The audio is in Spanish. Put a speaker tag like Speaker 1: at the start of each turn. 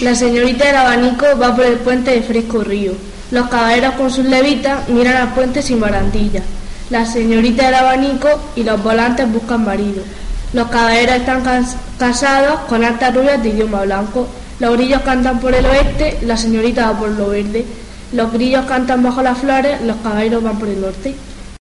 Speaker 1: La señorita del abanico va por el puente de Fresco Río. Los caballeros con sus levitas miran al puente sin barandilla. La señorita del abanico y los volantes buscan marido. Los caballeros están cas- casados con altas rubias de idioma blanco. Los grillos cantan por el oeste, la señorita va por lo verde. Los grillos cantan bajo las flores, los caballeros van por el norte.